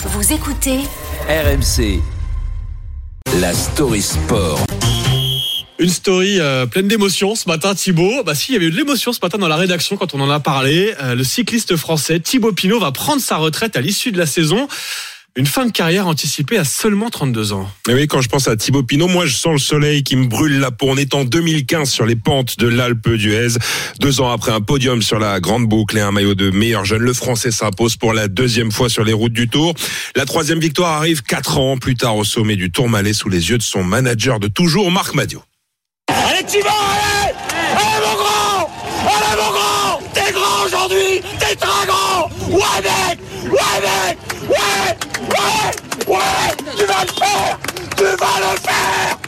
Vous écoutez RMC. La story sport. Une story euh, pleine d'émotions ce matin, Thibaut. Bah si, il y avait eu de l'émotion ce matin dans la rédaction quand on en a parlé. Euh, le cycliste français Thibaut Pinot va prendre sa retraite à l'issue de la saison. Une fin de carrière anticipée à seulement 32 ans. Et oui, quand je pense à Thibaut Pinot, moi je sens le soleil qui me brûle la peau. On est en 2015 sur les pentes de l'Alpe d'Huez. Deux ans après un podium sur la Grande Boucle et un maillot de meilleur jeune, le Français s'impose pour la deuxième fois sur les routes du Tour. La troisième victoire arrive quatre ans plus tard au sommet du Tourmalet sous les yeux de son manager de toujours, Marc Madio. Allez Thibaut, allez Allez mon grand Allez mon grand T'es grand aujourd'hui T'es très grand Ouais mec Ouais mec Ouais Ouais Ouais Tu vas le faire Tu vas le faire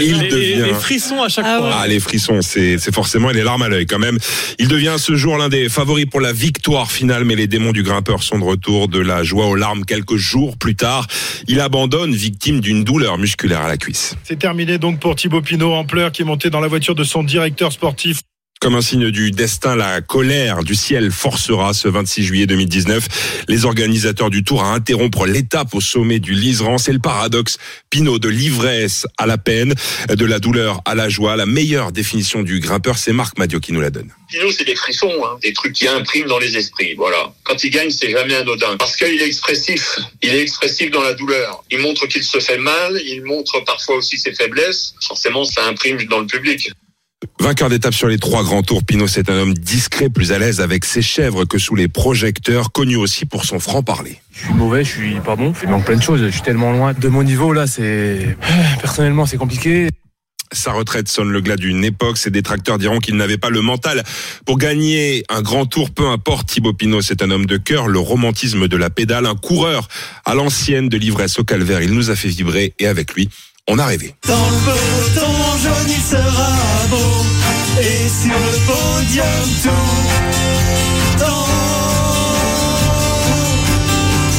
Il les, devient- les frissons à chaque fois. Ah, les frissons, c'est c'est forcément les larmes à l'œil quand même. Il devient ce jour l'un des favoris pour la victoire finale, mais les démons du grimpeur sont de retour de la joie aux larmes quelques jours plus tard. Il abandonne victime d'une douleur musculaire à la cuisse. C'est terminé donc pour Thibaut Pinot en pleurs qui est monté dans la voiture de son directeur sportif. Comme un signe du destin, la colère du ciel forcera ce 26 juillet 2019 les organisateurs du Tour à interrompre l'étape au sommet du Liseran. C'est le paradoxe. Pinot de l'ivresse à la peine, de la douleur à la joie. La meilleure définition du grimpeur, c'est Marc Madio qui nous la donne. Pinot, c'est des frissons, hein, des trucs qui impriment dans les esprits. Voilà. Quand il gagne, c'est jamais anodin. Parce qu'il est expressif. Il est expressif dans la douleur. Il montre qu'il se fait mal. Il montre parfois aussi ses faiblesses. Forcément, ça imprime dans le public. Vainqueur d'étape sur les trois grands tours, Pinot c'est un homme discret, plus à l'aise avec ses chèvres que sous les projecteurs, connu aussi pour son franc-parler. Je suis mauvais, je suis pas bon. Il manque plein de choses. Je suis tellement loin de mon niveau là. C'est personnellement c'est compliqué. Sa retraite sonne le glas d'une époque. Ses détracteurs diront qu'il n'avait pas le mental pour gagner un grand tour. Peu importe, Thibaut Pinot, c'est un homme de cœur, le romantisme de la pédale, un coureur à l'ancienne de l'ivresse au calvaire. Il nous a fait vibrer et avec lui, on a rêvé. Dans le peloton jaune il sera beau Et sur le podium tout temps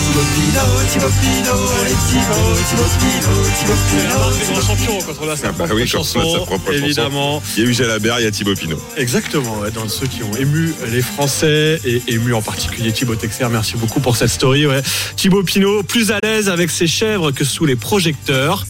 Thibaut Pinot, Thibaut Pinot, allez Thibaut, Thibaut Pinot, Thibaut C'est la marque des Pinot grands champions quand on a sa Ah bah propre oui, quand on a sa chanson, propre chanson. évidemment. Il y a eu Jalabert, il y a Thibaut Pinot. Exactement, ouais, dans ceux qui ont ému les Français et ému en particulier Thibaut Texer. Merci beaucoup pour cette story. Ouais. Thibaut Pinot, plus à l'aise avec ses chèvres que sous les projecteurs.